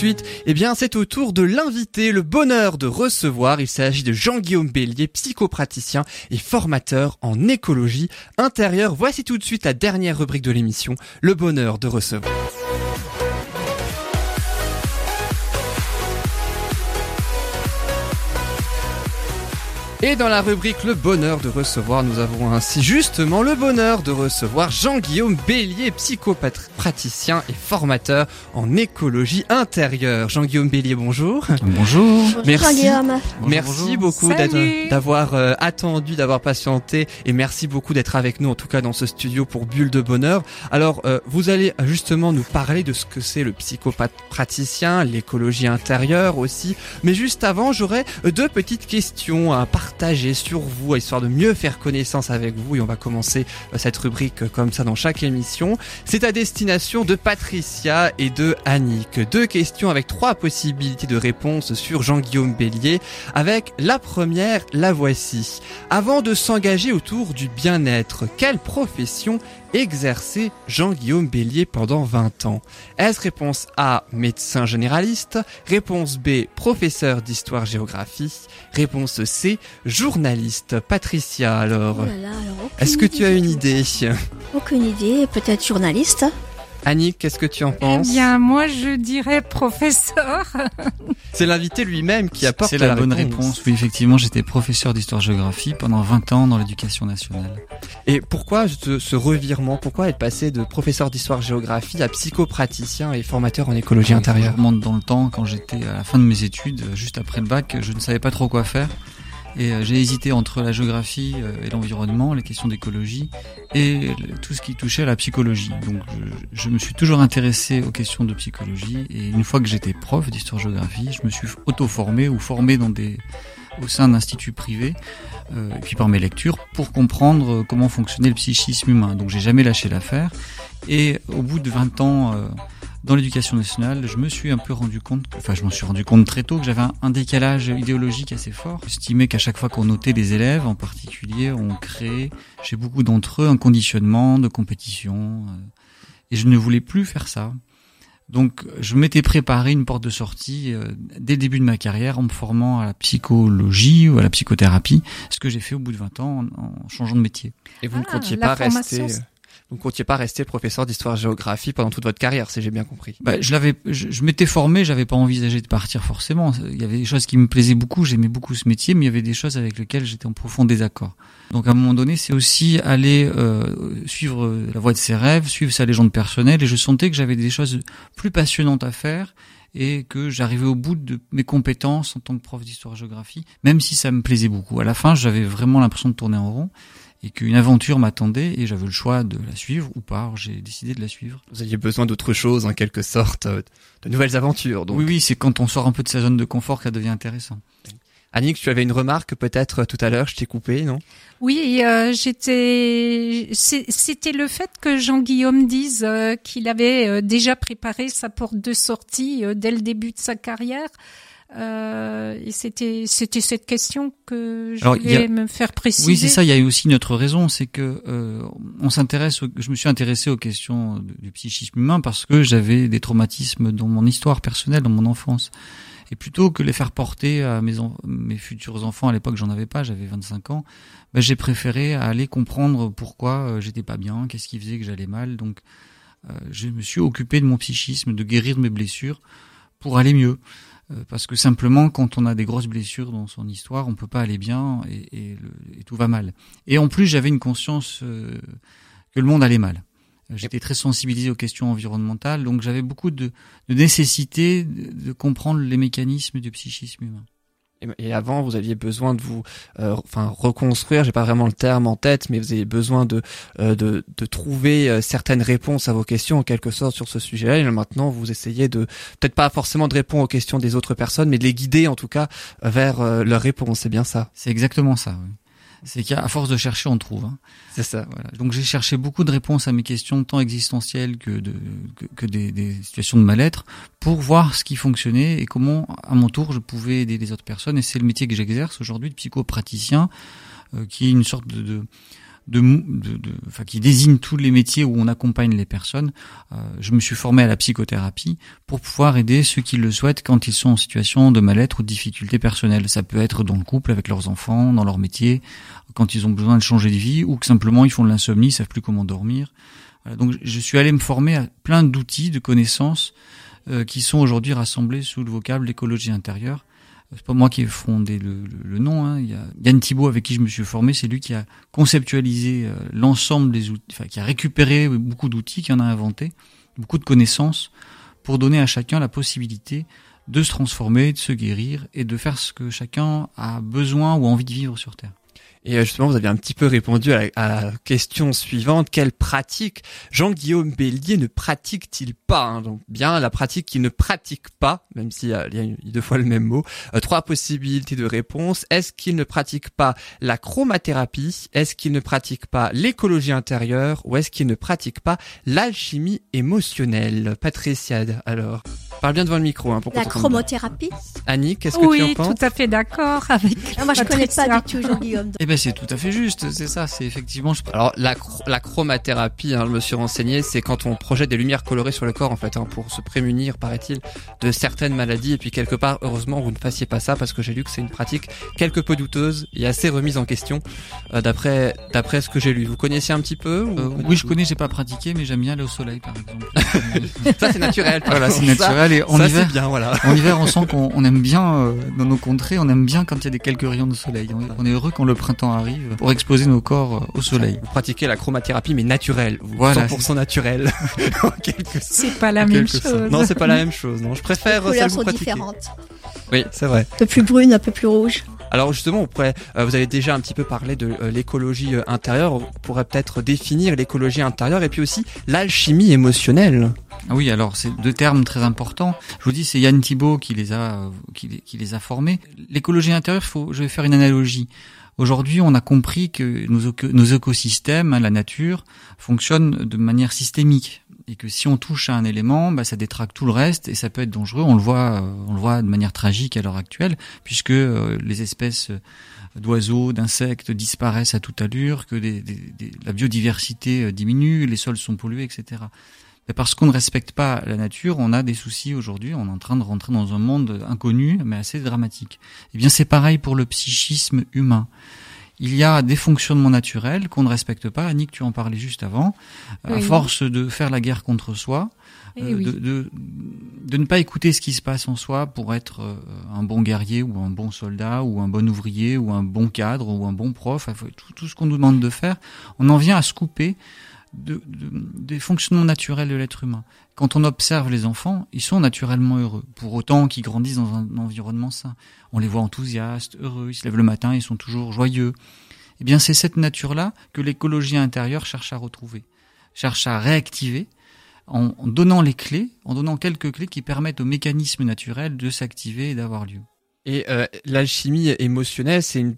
de eh bien c'est au tour de l'invité, le bonheur de recevoir. Il s'agit de Jean-Guillaume Bélier, psychopraticien et formateur en écologie intérieure. Voici tout de suite la dernière rubrique de l'émission, le bonheur de recevoir. Et dans la rubrique Le bonheur de recevoir, nous avons ainsi justement le bonheur de recevoir Jean-Guillaume Bélier, psychopraticien et formateur en écologie intérieure. Jean-Guillaume Bélier, bonjour. Bonjour. Merci. Bonjour, Merci beaucoup d'être- d'avoir euh, attendu, d'avoir patienté et merci beaucoup d'être avec nous en tout cas dans ce studio pour Bulle de Bonheur. Alors euh, vous allez justement nous parler de ce que c'est le psychopraticien, l'écologie intérieure aussi. Mais juste avant, j'aurais euh, deux petites questions à partager sur vous, histoire de mieux faire connaissance avec vous et on va commencer euh, cette rubrique euh, comme ça dans chaque émission. C'est à destination de Patricia et de Annick. Deux questions avec trois possibilités de réponse sur Jean-Guillaume Bélier avec la première, la voici. Avant de s'engager autour du bien-être, quelle profession exerçait Jean-Guillaume Bélier pendant 20 ans. Est-ce réponse A, médecin généraliste? Réponse B, professeur d'histoire-géographie Réponse C, journaliste. Patricia, alors, Oh alors, est-ce que tu as une idée? Aucune idée, peut-être journaliste. Annick, qu'est-ce que tu en Eh penses bien, moi, je dirais professeur. C'est l'invité lui-même qui apporte C'est la, bonne réponse. Oui, effectivement, j'étais professeur d'histoire-géographie pendant 20 ans dans l'éducation nationale. Et pourquoi ce, revirement? Pourquoi être passé de professeur d'histoire-géographie à psychopraticien et formateur en écologie Je intérieure? remonte dans le temps, quand j'étais à la fin de mes études, juste après le bac, je ne savais pas trop quoi faire. Et euh, j'ai hésité entre la géographie euh, et l'environnement, les questions d'écologie, et tout ce qui touchait à la psychologie. Donc je, je me suis toujours intéressé aux questions de psychologie, et une fois que j'étais prof d'histoire-géographie, je me suis auto-formé ou formé dans des au sein d'instituts privés, euh, et puis par mes lectures, pour comprendre euh, comment fonctionnait le psychisme humain. Donc j'ai jamais lâché l'affaire. Et au bout de 20 ans euh, dans l'éducation nationale, je me suis un peu rendu compte, que- enfin je m'en suis rendu compte très tôt que j'avais un, un décalage idéologique assez fort. J'estimais qu'à chaque fois qu'on notait des élèves en particulier, on créait chez beaucoup d'entre eux un conditionnement de compétition. euh, et je ne voulais plus faire ça. Donc je m'étais préparé une porte de sortie euh, dès le début de ma carrière en me formant à la psychologie ou à la psychothérapie, ce que j'ai fait au bout de 20 ans en, en changeant de métier. Et vous ne Ah, comptiez pas rester, vous ne comptiez pas rester professeur d'histoire-géographie pendant toute votre carrière, si j'ai bien compris. Bah, je l'avais, je, je m'étais formé, j'avais pas envisagé de partir forcément. Il y avait des choses qui me plaisaient beaucoup, j'aimais beaucoup ce métier, mais il y avait des choses avec lesquelles j'étais en profond désaccord. Donc à un moment donné, c'est aussi aller euh, suivre la voie de ses rêves, suivre sa légende personnelle, et je sentais que j'avais des choses plus passionnantes à faire et que j'arrivais au bout de mes compétences en tant que prof d'histoire-géographie, même si ça me plaisait beaucoup. À la fin, j'avais vraiment l'impression de tourner en rond et qu'une aventure m'attendait et j'avais le choix de la suivre ou pas. J'ai décidé de la suivre. Vous aviez besoin d'autre chose, en quelque sorte, euh, de nouvelles aventures. Donc, Oui, oui, c'est quand on sort un peu de sa zone de confort que ça devient intéressant. Annick, tu avais une remarque peut-être euh, tout à l'heure, je t'ai coupé, non? Oui, euh, j'étais. C'était le fait que Jean-Guillaume dise euh, qu'il avait euh, déjà préparé sa porte de sortie euh, dès le début de sa carrière. Euh, et c'était c'était cette question que je Alors, voulais a- me faire préciser. Oui, c'est ça. Il y a eu aussi une autre raison, c'est que euh, on s'intéresse. Je me suis intéressé aux questions du psychisme humain parce que j'avais des traumatismes dans mon histoire personnelle, dans mon enfance. Et plutôt que les faire porter à mes, en- mes futurs enfants, à l'époque j'en avais pas, j'avais 25 ans, ben, j'ai préféré aller comprendre pourquoi euh, j'étais pas bien, qu'est-ce qui faisait que j'allais mal. Donc euh, je me suis occupé de mon psychisme, de guérir mes blessures pour aller mieux. Euh, Parce que simplement, quand on a des grosses blessures dans son histoire, on peut pas aller bien et, tout va mal. Et en plus, j'avais une conscience euh, que le monde allait mal. Euh, J'étais très sensibilisé aux questions environnementales, donc j'avais beaucoup de, nécessité de comprendre les mécanismes du psychisme humain. Et- avant, vous aviez besoin de vous, euh, enfin, reconstruire. J'ai pas vraiment le terme en tête, mais vous avez besoin de euh, de, de trouver euh, certaines réponses à vos questions en quelque sorte sur ce sujet-là. Et maintenant, vous essayez de peut-être pas forcément de répondre aux questions des autres personnes, mais de les guider en tout cas vers euh, leurs réponses. C'est bien ça? C'est exactement ça. C'est qu'à force de chercher, on trouve. Hein. C'est ça. Voilà. Donc j'ai cherché beaucoup de réponses à mes questions, tant existentielles que, de, que, que des, des situations de mal-être, pour voir ce qui fonctionnait et comment, à mon tour, je pouvais aider les autres personnes. Et c'est le métier que j'exerce aujourd'hui de psychopraticien, euh, qui est une sorte de, de, qui désigne tous les métiers où on accompagne les personnes. Euh, je me suis formé à la psychothérapie pour pouvoir aider ceux qui le souhaitent quand ils sont en situation de mal-être ou de difficultés personnelles. Ça peut être dans le couple avec leurs enfants, dans leur métier, quand ils ont besoin de changer de vie ou que simplement ils font de l'insomnie, ils savent plus comment dormir. Donc je suis allé me former à plein d'outils, de connaissances euh, qui sont aujourd'hui rassemblés sous le vocable l'écologie intérieure c'est pas moi qui ai fondé le, nom. Hein. Il y a Yann Thibault avec qui je me suis formé, c'est lui qui a conceptualisé euh, l'ensemble des outils, enfin qui a récupéré beaucoup d'outils, qui en a inventé, beaucoup de connaissances, pour donner à chacun la possibilité de se transformer, de se guérir et de faire ce que chacun a besoin ou envie de vivre sur Terre. Et euh, justement, vous avez un petit peu répondu à la, question suivante. Quelle pratique Jean-Guillaume Bélier ne pratique-t-il pas hein? Donc bien la pratique qu'il ne pratique pas, même s'il y a, deux fois le même mot. Euh, trois possibilités de réponse. Est-ce qu'il ne pratique pas la chromathérapie? Est-ce qu'il ne pratique pas l'écologie intérieure? Ou est-ce qu'il ne pratique pas l'alchimie émotionnelle? Patricia, alors Parle bien devant le micro. Hein, pour la chromothérapie Annie, qu'est-ce que tu en penses Oui, tout à fait d'accord avec. Non, moi, je connais pas du tout Jean-Guillaume. Eh ben, c'est tout à fait juste. C'est ça. C'est effectivement. Alors, la, la chromathérapie, hein, je me suis renseigné, c'est quand on projette des lumières colorées sur le corps, en fait, hein, pour se prémunir, paraît-il, de certaines maladies. Et puis quelque part, heureusement, vous ne fassiez pas ça parce que j'ai lu que c'est une pratique quelque peu douteuse et assez remise en question, euh, d'après d'après ce que j'ai lu. Vous connaissiez un petit peu euh, Oui, je connais. J'ai pas pratiqué, mais j'aime bien aller au soleil, par exemple. ça, c'est naturel. Voilà, c'est naturel en ça, hiver, bien, voilà. en hiver, on sent qu'on aime bien euh, dans nos contrées, on aime bien quand il y a des quelques rayons de soleil. On, est heureux quand le printemps arrive pour exposer nos corps euh, au soleil. Vous pratiquez la chromathérapie mais naturelle, voilà, 100% naturel. c'est pas la même chose. Non, c'est pas la même chose. Non, je préfère Les couleurs sont différentes. Oui, c'est vrai. Un peu plus brune, un peu plus rouge. Alors justement, euh, vous avez déjà un petit peu parlé de euh, l'écologie euh, intérieure. On pourrait peut-être définir l'écologie intérieure et puis aussi l'alchimie émotionnelle. Ah oui, alors c'est deux termes très importants. Je vous dis, c'est Yann Thibault qui les a qui, les a formés. L'écologie intérieure, je vais faire une analogie. Aujourd'hui, on a compris que nos, écosystèmes, la nature, fonctionnent de manière systémique et que si on touche à un élément, bah, ça détraque tout le reste et ça peut être dangereux. On le voit, euh, on le voit de manière tragique à l'heure actuelle, puisque euh, les espèces d'oiseaux, d'insectes disparaissent à toute allure, que la biodiversité euh, diminue, les sols sont pollués, etc. Parce qu'on ne respecte pas la nature, on a des soucis aujourd'hui. On est en train de rentrer dans un monde inconnu, mais assez dramatique. Eh bien, c'est pareil pour le psychisme humain il y a des fonctionnements naturels qu'on ne respecte pas. Annick, tu en parlais juste avant. À force de faire la guerre contre soi, euh, de, de, ne pas écouter ce qui se passe en soi pour être euh, un bon guerrier ou un bon soldat ou un bon ouvrier ou un bon cadre ou un bon prof, tout, tout ce qu'on nous demande de faire, on en vient à se couper de, des fonctionnements naturels de l'être humain. Quand on observe les enfants, ils sont naturellement heureux, pour autant qu'ils grandissent dans un environnement sain. On les voit enthousiastes, heureux, ils se lèvent le matin, ils sont toujours joyeux. Eh bien, c'est cette nature-là que l'écologie intérieure cherche à retrouver, cherche à réactiver, en donnant les clés, en donnant quelques clés qui permettent au mécanisme naturel de s'activer et d'avoir lieu. Et euh, l'alchimie émotionnelle, c'est une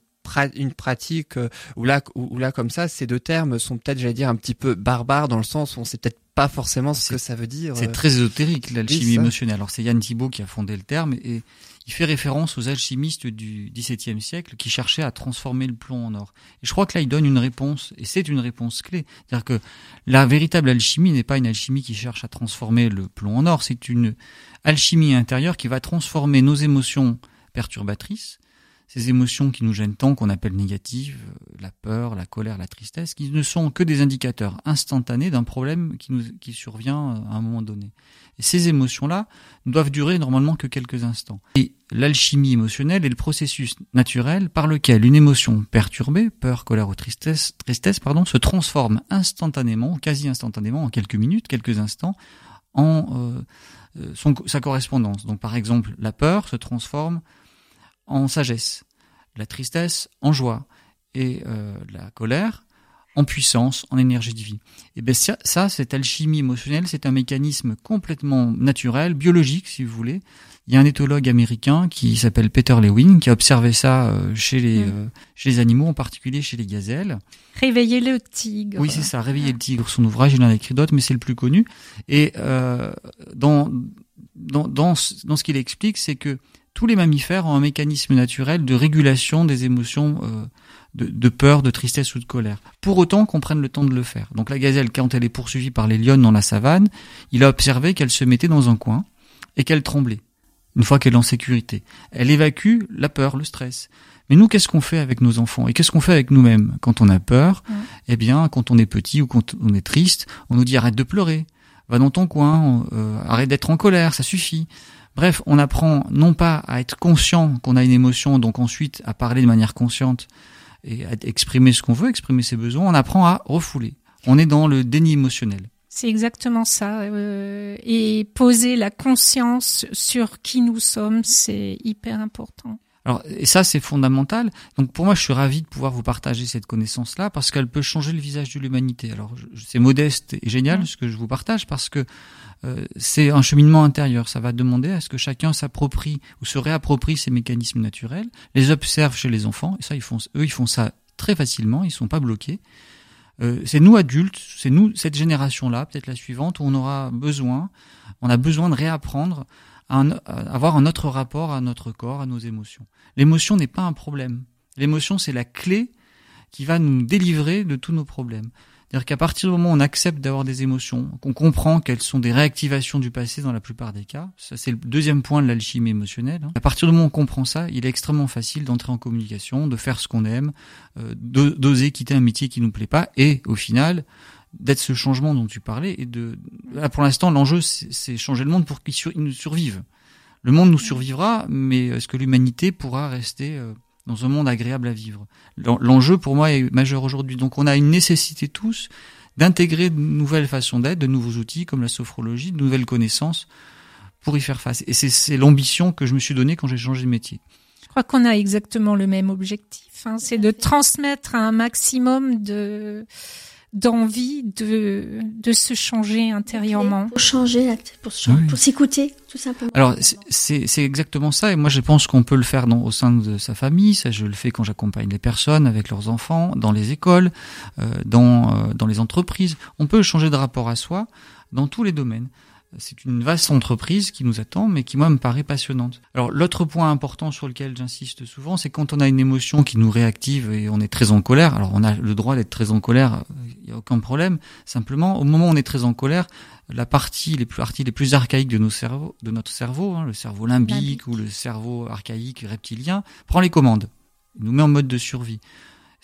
une pratique euh, où là, où, là comme ça, ces deux termes sont peut-être, j'allais dire, un petit peu barbares dans le sens où on sait peut-être pas forcément ce que ça veut dire. C'est très ésotérique l'alchimie émotionnelle. Alors c'est Yann Thibault qui a fondé le terme et il fait référence aux alchimistes du XVIIe siècle qui cherchaient à transformer le plomb en or. Et je crois que là il donne une réponse et c'est une réponse clé. C'est-à-dire que la véritable alchimie n'est pas une alchimie qui cherche à transformer le plomb en or, c'est une alchimie intérieure qui va transformer nos émotions perturbatrices ces émotions qui nous gênent tant, qu'on appelle négatives, euh, la peur, la colère, la tristesse, qui ne sont que des indicateurs instantanés d'un problème qui, nous, qui survient euh, à un moment donné. Et ces émotions-là ne doivent durer normalement que quelques instants. Et l'alchimie émotionnelle est le processus naturel par lequel une émotion perturbée, peur, colère ou tristesse, tristesse pardon, se transforme instantanément, quasi instantanément, en quelques minutes, quelques instants, en euh, son, sa correspondance. Donc par exemple, la peur se transforme en sagesse, la tristesse en joie et euh, la colère en puissance, en énergie de vie. Et bien ça, ça, cette alchimie émotionnelle, c'est un mécanisme complètement naturel, biologique si vous voulez. Il y a un éthologue américain qui s'appelle Peter Lewin qui a observé ça euh, chez les, mm. euh, chez les animaux, en particulier chez les gazelles. Réveiller le tigre. Oui, c'est ça, Réveiller le tigre. Son ouvrage, il en a écrit d'autres, mais c'est le plus connu. Et euh, dans, dans, dans, dans ce qu'il explique, c'est que tous les mammifères ont un mécanisme naturel de régulation des émotions euh, de, peur, de tristesse ou de colère. Pour autant qu'on prenne le temps de le faire. Donc la gazelle, quand elle est poursuivie par les lionnes dans la savane, il a observé qu'elle se mettait dans un coin et qu'elle tremblait. Une fois qu'elle est en sécurité, elle évacue la peur, le stress. Mais nous, qu'est-ce qu'on fait avec nos enfants? Et qu'est-ce qu'on fait avec nous-mêmes? Quand on a peur Eh bien, quand on est petit ou quand on est triste, on nous dit arrête de pleurer, va dans ton coin, euh, arrête d'être en colère, ça suffit. Bref, on apprend non pas à être conscient qu'on a une émotion, donc ensuite à parler de manière consciente et à exprimer ce qu'on veut, exprimer ses besoins, on apprend à refouler. On est dans le déni émotionnel. C'est exactement ça. Euh, et poser la conscience sur qui nous sommes, c'est hyper important. Alors, et ça, c'est fondamental. Donc, pour moi, je suis ravi de pouvoir vous partager cette connaissance-là parce qu'elle peut changer le visage de l'humanité. Alors, c'est modeste et génial ce que je vous partage parce que euh, c'est un cheminement intérieur. Ça va demander à ce que chacun s'approprie ou se réapproprie ces mécanismes naturels, les observe chez les enfants. Et ça, ils font, eux, ils font ça très facilement. Ils sont pas bloqués. Euh, c'est nous adultes, c'est nous cette génération-là, peut-être la suivante, où on aura besoin, on a besoin de réapprendre à avoir un autre rapport à notre corps, à nos émotions. L'émotion n'est pas un problème. L'émotion, c'est la clé qui va nous délivrer de tous nos problèmes. C'est-à-dire qu'à partir du moment où on accepte d'avoir des émotions, qu'on comprend qu'elles sont des réactivations du passé dans la plupart des cas, ça c'est le deuxième point de l'alchimie émotionnelle, hein. à partir du moment où on comprend ça, il est extrêmement facile d'entrer en communication, de faire ce qu'on aime, euh, d'oser quitter un métier qui nous plaît pas, et au final, d'être ce changement dont tu parlais, et de... Là, pour l'instant, l'enjeu, c'est changer le monde pour qu'il nous survive. Le monde nous survivra, mais est-ce que l'humanité pourra rester... Euh, dans un monde agréable à vivre? L'enjeu pour moi est majeur aujourd'hui. Donc on a une nécessité tous d'intégrer de nouvelles façons d'être, de nouveaux outils comme la sophrologie, de nouvelles connaissances pour y faire face. Et c'est l'ambition que je me suis donnée quand j'ai changé de métier. Je crois qu'on a exactement le même objectif. Hein. C'est de transmettre un maximum de d'envie de, de se changer intérieurement. Pour changer, pour, s'écouter, tout simplement. Alors, c'est exactement ça. Et moi, je pense qu'on peut le faire dans, au sein de sa famille. Ça, je le fais quand j'accompagne les personnes avec leurs enfants, dans les écoles, euh, dans, euh, dans les entreprises. On peut changer de rapport à soi dans tous les domaines c'est une vaste entreprise qui nous attend, mais qui moi me paraît passionnante. Alors l'autre point important sur lequel j'insiste souvent, c'est quand on a une émotion qui nous réactive et on est très en colère. Alors on a le droit d'être très en colère, il n'y a aucun problème. Simplement, au moment où on est très en colère, la partie les plus parties les plus archaïques de nos cerveaux, de notre cerveau, hein, le cerveau limbique ou le cerveau archaïque reptilien, prend les commandes, il nous met en mode de survie.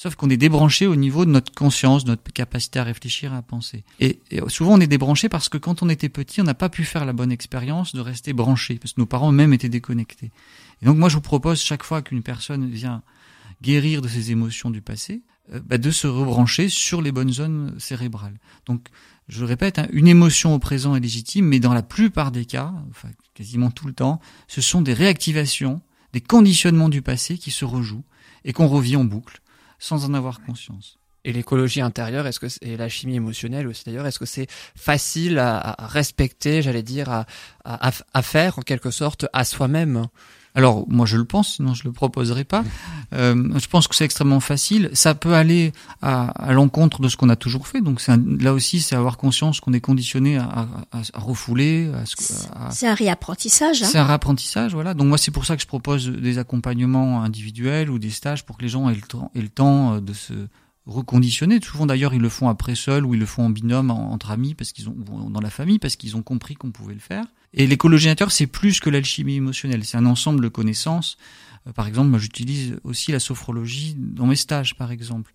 Sauf qu'on est débranché au niveau de notre conscience, de notre capacité à réfléchir, à penser. Et, souvent on est débranché parce que quand on était petit, on n'a pas pu faire la bonne expérience de rester branché, parce que nos parents eux-mêmes étaient déconnectés. Et donc moi je vous propose chaque fois qu'une personne vient guérir de ses émotions du passé, euh, bah, de se rebrancher sur les bonnes zones cérébrales. Donc je répète, hein, une émotion au présent est légitime, mais dans la plupart des cas, enfin quasiment tout le temps, ce sont des réactivations, des conditionnements du passé qui se rejouent et qu'on revit en boucle sans en avoir conscience. Et l'écologie intérieure, est-ce que et la chimie émotionnelle aussi d'ailleurs, est-ce que c'est facile à, respecter, j'allais dire, à, à, faire en quelque sorte à soi-même? Alors moi je le pense, sinon je le proposerai pas. Euh, je pense que c'est extrêmement facile. Ça peut aller à, à l'encontre de ce qu'on a toujours fait. Donc c'est là aussi c'est avoir conscience qu'on est conditionné à, à, à refouler. C'est un réapprentissage. Hein. C'est un réapprentissage, voilà. Donc moi c'est pour ça que je propose des accompagnements individuels ou des stages pour que les gens aient le temps, aient le temps euh, de se reconditionner. Souvent d'ailleurs ils le font après seul ou ils le font en binôme entre amis parce qu'ils ont dans la famille parce qu'ils ont compris qu'on pouvait le faire. Et l'écologie intérieure, c'est plus que l'alchimie émotionnelle, c'est un ensemble de connaissances. Euh, par exemple, moi j'utilise aussi la sophrologie dans mes stages, par exemple.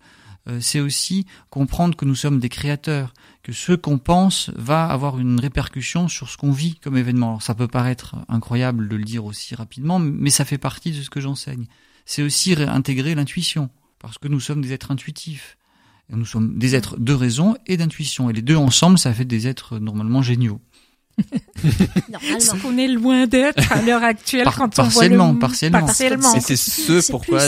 Euh, c'est aussi comprendre que nous sommes des créateurs, que ce qu'on pense va avoir une répercussion sur ce qu'on vit comme événement. Alors ça peut paraître incroyable de le dire aussi rapidement, mais ça fait partie de ce que j'enseigne. C'est aussi intégrer l'intuition, parce que nous sommes des êtres intuitifs. nous sommes des êtres de raison et d'intuition. Et les deux ensemble, ça fait des êtres normalement géniaux. Ce qu'on est loin d'être à l'heure actuelle quand on voit le... partiellement, partiellement. Et c'est ce pourquoi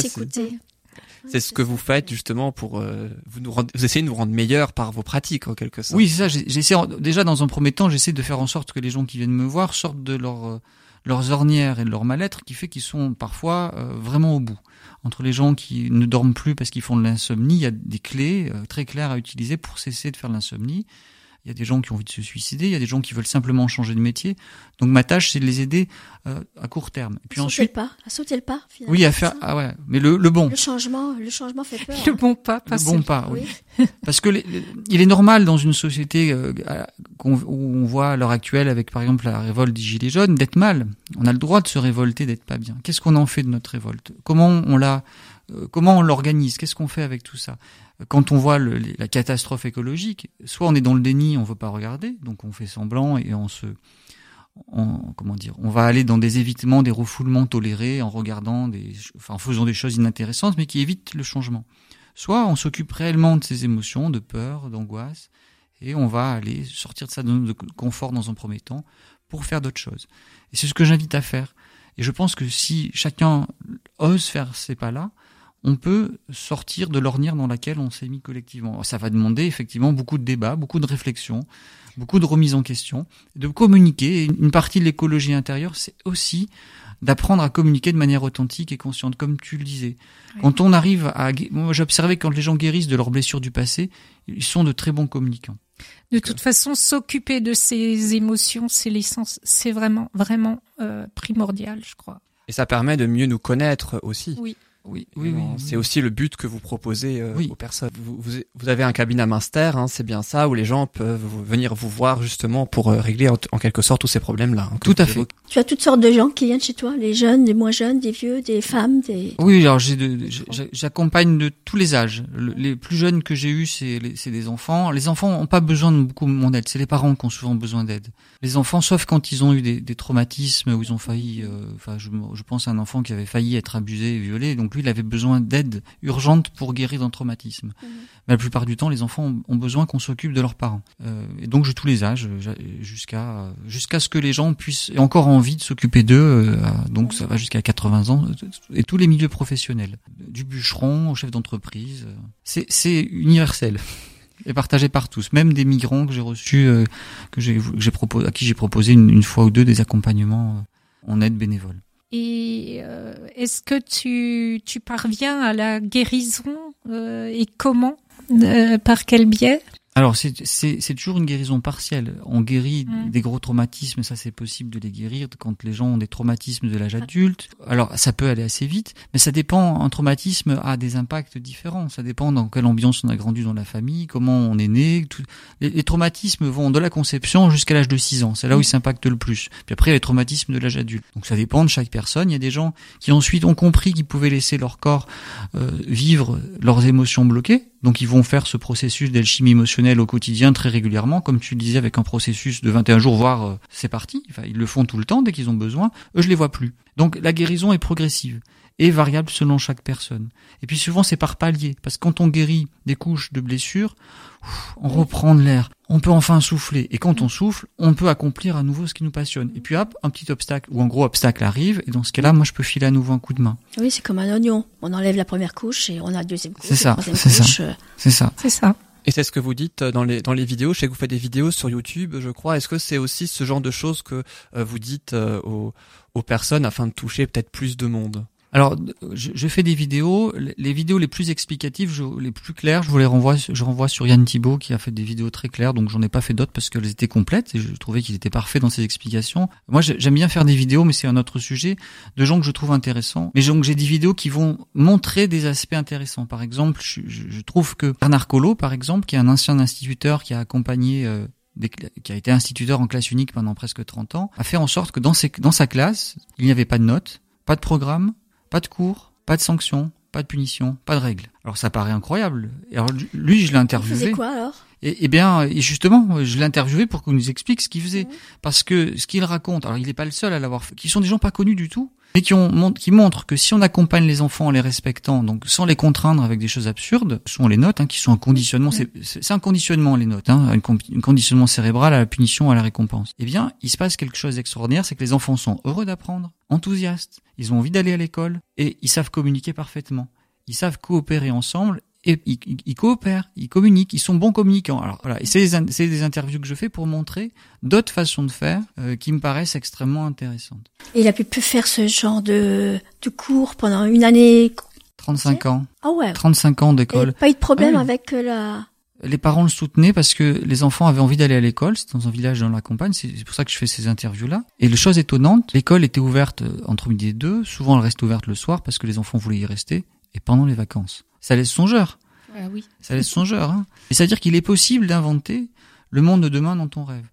c'est ce que vous faites justement pour euh, vous nous rendre, vous essayez de nous rendre meilleurs par vos pratiques en quelque sorte. Oui, c'est ça. J'essaie déjà dans un premier temps, j'essaie de faire en sorte que les gens qui viennent me voir sortent de leur euh, leurs ornières et de leur mal-être, qui fait qu'ils sont parfois euh, vraiment au bout. Entre les gens qui ne dorment plus parce qu'ils font de l'insomnie, il y a des clés très claires à utiliser pour cesser de faire de l'insomnie il y a des gens qui ont envie de se suicider, il y a des gens qui veulent simplement changer de métier. Donc ma tâche, c'est de les aider euh, à court terme. Et puis à ensuite, sauter le pas, à sauter le pas. Finalement, oui, à faire ah ouais, mais le, le bon. Le changement, le changement fait peur. Le bon pas, le bon pas, oui. Parce que il est normal dans une société euh, où on voit à l'heure actuelle avec par exemple la révolte des gilets jaunes d'être mal. On a le droit de se révolter, d'être pas bien. Qu'est-ce qu'on en fait de notre révolte? Comment on la comment on l'organise? Qu'est-ce qu'on fait avec tout ça? Quand on voit la catastrophe écologique, soit on est dans le déni, on veut pas regarder, donc on fait semblant et on se on, comment dire, on va aller dans des évitements, des refoulements tolérés en regardant des, enfin, en faisant des choses inintéressantes, mais qui évitent le changement. Soit on s'occupe réellement de ces émotions, de peur, d'angoisse, et on va aller sortir de sa zone de confort dans un premier temps pour faire d'autres choses. Et c'est ce que j'invite à faire. Et je pense que si chacun ose faire ces pas-là, on peut sortir de l'ornière dans laquelle on s'est mis collectivement. Ça va demander effectivement beaucoup de débats, beaucoup de réflexions, beaucoup de remises en question, de communiquer. une partie de l'écologie intérieure, c'est aussi d'apprendre à communiquer de manière authentique et consciente, comme tu le disais. Quand on arrive à... Moi, j'observais quand les gens guérissent de leurs blessures du passé, ils sont de très bons communicants. De toute façon, s'occuper de ses émotions, c'est l'essence, c'est vraiment, vraiment euh, primordial, je crois. Et ça permet de mieux nous connaître aussi. Oui. Oui, oui, oui. C'est aussi le but que vous proposez euh, aux personnes. Vous, vous, avez un cabinet à Minster, hein, c'est bien ça, où les gens peuvent venir vous voir justement pour euh, régler en, quelque sorte tous ces problèmes-là. Tout à fait. Tu as toutes sortes de gens qui viennent chez toi, les jeunes, les moins jeunes, des vieux, des femmes, des. Oui, alors j'accompagne de tous les âges. les plus jeunes que j'ai eus, c'est des enfants. Les enfants n'ont pas besoin de beaucoup de mon aide. C'est les parents qui ont souvent besoin d'aide. Les enfants, sauf quand ils ont eu des, des traumatismes où ils ont failli. Euh, enfin, je, je, pense à un enfant qui avait failli être abusé et violé, donc lui, il avait besoin d'aide urgente pour guérir d'un traumatisme. Mhm. Mais la plupart du temps, les enfants ont, besoin qu'on s'occupe de leurs parents. Euh, et donc, j'ai tous les âges, jusqu'à jusqu'à ce que les gens puissent aient encore envie de s'occuper d'eux. Euh, donc, ça va jusqu'à 80 ans et tous les milieux professionnels, du bûcheron au chef d'entreprise. C'est universel et partagé par tous, même des migrants que j'ai reçus, euh, que j'ai proposé, à qui j'ai proposé une, une, fois ou deux des accompagnements en aide bénévole. Et euh, est-ce que tu, tu parviens à la guérison euh, et comment euh, Par quel biais? Alors c'est toujours une guérison partielle. On guérit mm. des gros traumatismes, ça c'est possible de les guérir quand les gens ont des traumatismes de l'âge adulte. Alors ça peut aller assez vite, mais ça dépend. Un traumatisme a des impacts différents. Ça dépend dans quelle ambiance on a grandi dans la famille, comment on est né. Les, traumatismes vont de la conception jusqu'à l'âge de 6 ans. C'est là où ils s'impactent le plus. Puis après les traumatismes de l'âge adulte. Donc ça dépend de chaque personne. Il y a des gens qui ensuite ont compris qu'ils pouvaient laisser leur corps euh, vivre leurs émotions bloquées donc ils vont faire ce processus d'alchimie émotionnelle au quotidien très régulièrement, comme tu le disais, avec un processus de 21 jours, voire euh, c'est parti. Enfin, ils le font tout le temps dès qu'ils ont besoin. Eux, je les vois plus. Donc la guérison est progressive et variable selon chaque personne. Et puis souvent c'est par palier, parce que quand on guérit des couches de blessures, on reprend de l'air, on peut enfin souffler, et quand on souffle, on peut accomplir à nouveau ce qui nous passionne. Et puis hop, un petit obstacle ou un gros obstacle arrive, et dans ce cas-là, moi je peux filer à nouveau un coup de main. Oui, c'est comme un oignon. On enlève la première couche et on a la deuxième couche. C'est ça, c'est ça. Euh. C'est ça. C'est ça. Et c'est ce que vous dites dans les dans les vidéos. Je sais que vous faites des vidéos sur YouTube, je crois. Est-ce que c'est aussi ce genre de choses que euh, vous dites euh, aux, aux personnes afin de toucher peut-être plus de monde alors, je, fais des vidéos. Les vidéos les plus explicatives, je, les plus claires, je vous les renvoie. Je renvoie sur Yann Thibault qui a fait des vidéos très claires. Donc, j'en ai pas fait d'autres parce qu'elles étaient complètes et je trouvais qu'il était parfait dans ses explications. Moi, j'aime bien faire des vidéos, mais c'est un autre sujet de gens que je trouve intéressants. Mais donc, j'ai des vidéos qui vont montrer des aspects intéressants. Par exemple, je, je trouve que Bernard Collot, par exemple, qui est un ancien instituteur qui a accompagné euh, qui a été instituteur en classe unique pendant presque 30 ans, a fait en sorte que dans, ses, dans sa classe, il n'y avait pas de notes, pas de programme, pas de cours, pas de sanctions, pas de punitions, pas de règles. Alors ça paraît incroyable. Et alors lui, je l'ai interviewé. Il quoi alors? Et, eh bien, et justement, je l'ai interviewé pour qu'il nous explique ce qu'il faisait, parce que ce qu'il raconte, alors il n'est pas le seul à l'avoir fait, qui sont des gens pas connus du tout, mais qui, ont, qui montrent que si on accompagne les enfants en les respectant, donc sans les contraindre avec des choses absurdes, ce sont les notes hein, qui sont un conditionnement, c'est un conditionnement les notes, hein, un, conditionnement cérébral à la punition, à la récompense. Eh bien, il se passe quelque chose d'extraordinaire, c'est que les enfants sont heureux d'apprendre, enthousiastes, ils ont envie d'aller à l'école et ils savent communiquer parfaitement. Ils savent coopérer ensemble et ils, coopèrent, ils communiquent, ils sont bons communicants. Alors voilà, et c'est des, des, interviews que je fais pour montrer d'autres façons de faire euh, qui me paraissent extrêmement intéressantes. Et il a pu, faire ce genre de, de cours pendant une année? 35 ans. Ah ouais. 35 ans d'école. Pas eu de problème avec euh, la Les parents le soutenaient parce que les enfants avaient envie d'aller à l'école. C'est dans un village dans la campagne. C'est pour ça que je fais ces interviews-là. Et la chose étonnante, l'école était ouverte entre midi et deux. Souvent, elle reste ouverte le soir parce que les enfants voulaient y rester. Et pendant les vacances. Ça laisse songeur. Ah oui. Ça laisse songeur. Hein. C'est-à-dire qu'il est possible d'inventer le monde de demain dont on rêve.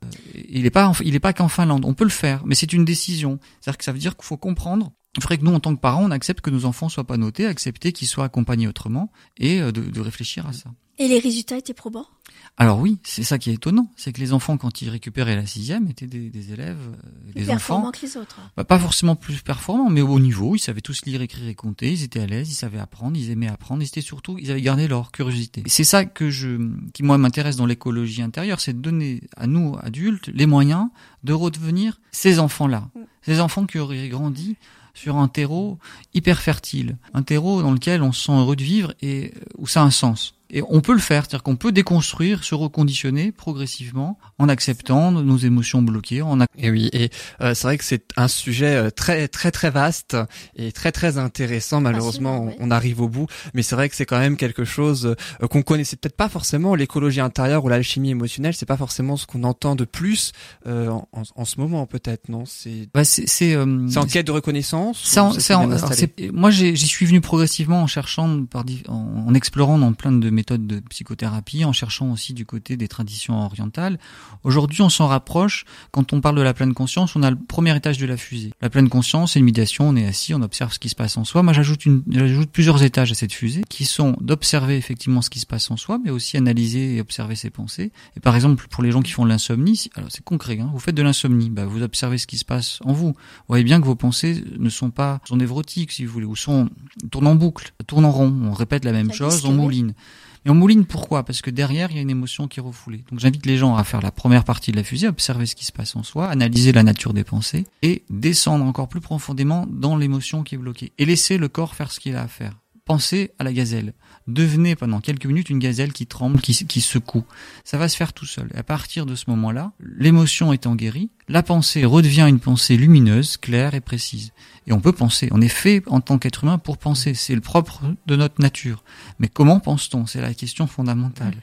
Il n'est pas, il est pas qu'en Finlande. On peut le faire, mais c'est une décision. C'est-à-dire que ça veut dire qu'il faut comprendre. Il faudrait que nous, en tant que parents, on accepte que nos enfants soient pas notés, accepter qu'ils soient accompagnés autrement, et euh, de, de réfléchir à ça. Et les résultats étaient probants? Alors oui, c'est ça qui est étonnant, c'est que les enfants, quand ils récupéraient la sixième, étaient des, des élèves, euh, Plus des performants enfants, que les autres. bah, pas forcément plus performants, mais au haut niveau. Ils savaient tous lire, écrire et compter. Ils étaient à l'aise, ils savaient apprendre, ils aimaient apprendre. Ils étaient surtout, ils avaient gardé leur curiosité. C'est ça que je, qui moi m'intéresse dans l'écologie intérieure, c'est de donner à nous adultes les moyens de redevenir ces enfants-là, Mm. ces enfants qui auraient grandi sur un terreau hyper fertile, un terreau dans lequel on se sent heureux de vivre et euh, où ça a un sens. Et on peut le faire, c'est-à-dire qu'on peut déconstruire, se reconditionner progressivement en acceptant nos émotions bloquées, en Et oui, et euh, c'est vrai que c'est un sujet euh, très très très vaste et très très intéressant. Malheureusement, on, on arrive au bout, mais c'est vrai que c'est quand même quelque chose euh, qu'on connaissait peut-être pas forcément. L'écologie intérieure ou l'alchimie émotionnelle, c'est pas forcément ce qu'on entend de plus euh, en, en- en ce moment, peut-être. Non, c'est Bah, c'est c'est, euh, c'est en quête de reconnaissance. C'est- moi, j'ai- j'y suis venu progressivement en cherchant, par, en, en explorant dans plein de méthodes de psychothérapie, en cherchant aussi du côté des traditions orientales. Aujourd'hui, on s'en rapproche. Quand on parle de la pleine conscience, on a le premier étage de la fusée. La pleine conscience, c'est une médiation. On est assis, on observe ce qui se passe en soi. Moi, j'ajoute une, j'ajoute plusieurs étages à cette fusée, qui sont d'observer effectivement ce qui se passe en soi, mais aussi analyser et observer ses pensées. Et par exemple, pour les gens qui font de l'insomnie, alors c'est concret. Hein, vous faites de l'insomnie, bah, vous observez ce qui se passe en vous. Vous voyez bien que vos pensées ne sont pas sont névrotiques, si vous voulez, ou sont tournent en boucle, tournent en rond. On répète la même Ça chose, on mouline. Et on mouline pourquoi? Parce que derrière, il y a une émotion qui est refoulée. Donc j'invite les gens à faire la première partie de la fusée, observer ce qui se passe en soi, analyser la nature des pensées et descendre encore plus profondément dans l'émotion qui est bloquée. Et laisser le corps faire ce qu'il a à faire. Pensez à la gazelle. Devenez pendant quelques minutes une gazelle qui tremble, qui, secoue. Ça va se faire tout seul. Et à partir de ce moment-là, l'émotion étant guérie, la pensée redevient une pensée lumineuse, claire et précise. Et on peut penser. On est fait en tant qu'être humain pour penser. C'est le propre de notre nature. Mais comment pense-t-on? C'est la question fondamentale.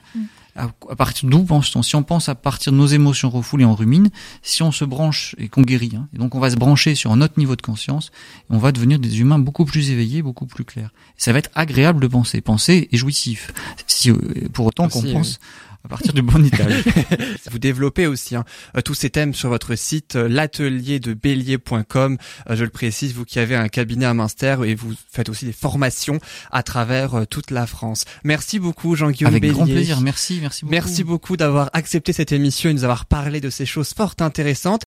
À, à partir d'où pense-t-on Si on pense à partir de nos émotions refoulées, on rumine. Si on se branche et qu'on guérit, hein, et donc on va se brancher sur un autre niveau de conscience, on va devenir des humains beaucoup plus éveillés, beaucoup plus clairs. Ça va être agréable de penser. Penser est jouissif. Si, euh, pour autant qu'on oui. À partir du bon étage. Vous développez aussi hein, euh, tous ces thèmes sur votre site euh, l'atelier de bélier.com. Euh, je le précise, vous qui avez un cabinet à Münster et vous faites aussi des formations à travers toute la France. Merci beaucoup Jean-Guillaume Avec Bélier. grand plaisir. Merci, merci beaucoup. Merci beaucoup d'avoir accepté cette émission et de nous avoir parlé de ces choses fort intéressantes.